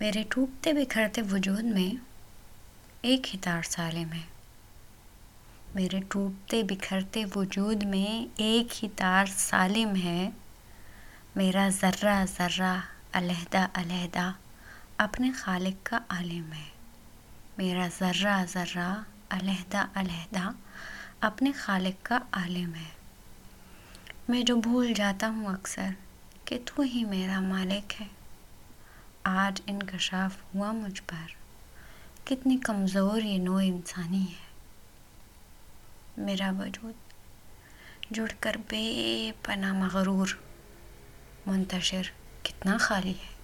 میرے ٹوٹتے بکھرتے وجود میں ایک ہی تار سالم ہے۔ میرے ٹوٹتے بکھرتے وجود میں ایک ہی تار سالم ہے۔ میرا ذرہ ذرہ علیحدہ علیحدہ اپنے خالق کا عالم ہے۔ میرا ذرہ ذرہ علیحدہ علیحدہ اپنے خالق کا عالم ہے۔ میں جو بھول جاتا ہوں اکثر کہ تو ہی میرا مالک ہے۔ آج انکشاف ہوا مجھ پر۔ کتنی کمزور یہ نو انسانی ہے۔ میرا وجود جڑ کر بے پناہ مغرور، منتشر، کتنا خالی ہے۔